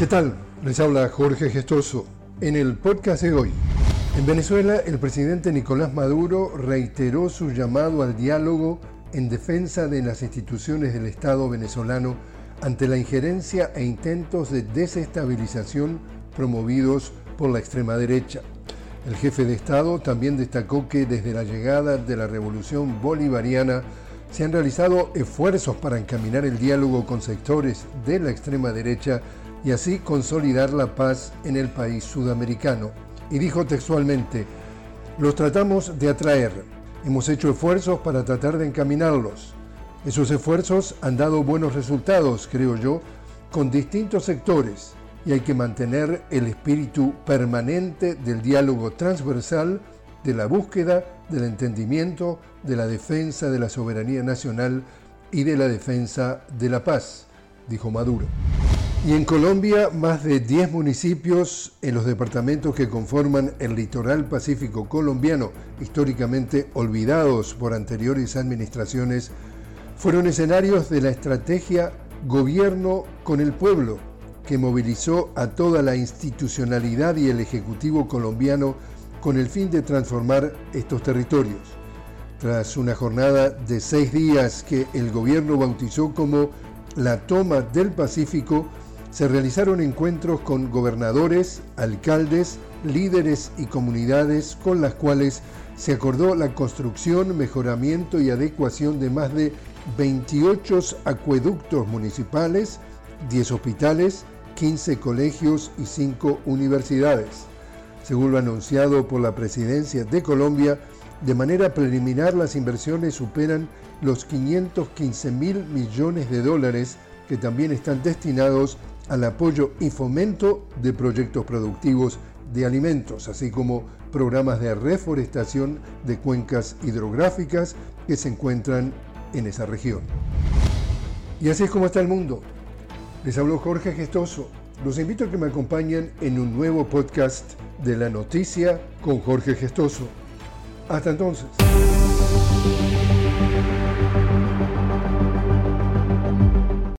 ¿Qué tal? Les habla Jorge Gestoso. En el podcast de hoy, en Venezuela el presidente Nicolás Maduro reiteró su llamado al diálogo en defensa de las instituciones del Estado venezolano ante la injerencia e intentos de desestabilización promovidos por la extrema derecha. El jefe de Estado también destacó que desde la llegada de la revolución bolivariana se han realizado esfuerzos para encaminar el diálogo con sectores de la extrema derecha y así consolidar la paz en el país sudamericano. Y dijo textualmente, los tratamos de atraer, hemos hecho esfuerzos para tratar de encaminarlos. Esos esfuerzos han dado buenos resultados, creo yo, con distintos sectores y hay que mantener el espíritu permanente del diálogo transversal, de la búsqueda del entendimiento, de la defensa de la soberanía nacional y de la defensa de la paz, dijo Maduro. Y en Colombia, más de 10 municipios en los departamentos que conforman el litoral pacífico colombiano, históricamente olvidados por anteriores administraciones, fueron escenarios de la estrategia Gobierno con el Pueblo, que movilizó a toda la institucionalidad y el Ejecutivo colombiano con el fin de transformar estos territorios. Tras una jornada de seis días que el gobierno bautizó como la toma del Pacífico, se realizaron encuentros con gobernadores, alcaldes, líderes y comunidades con las cuales se acordó la construcción, mejoramiento y adecuación de más de 28 acueductos municipales, 10 hospitales, 15 colegios y 5 universidades. Según lo anunciado por la presidencia de Colombia, de manera preliminar las inversiones superan los 515 mil millones de dólares que también están destinados al apoyo y fomento de proyectos productivos de alimentos, así como programas de reforestación de cuencas hidrográficas que se encuentran en esa región. Y así es como está el mundo. Les habló Jorge Gestoso. Los invito a que me acompañen en un nuevo podcast de la noticia con Jorge Gestoso. Hasta entonces.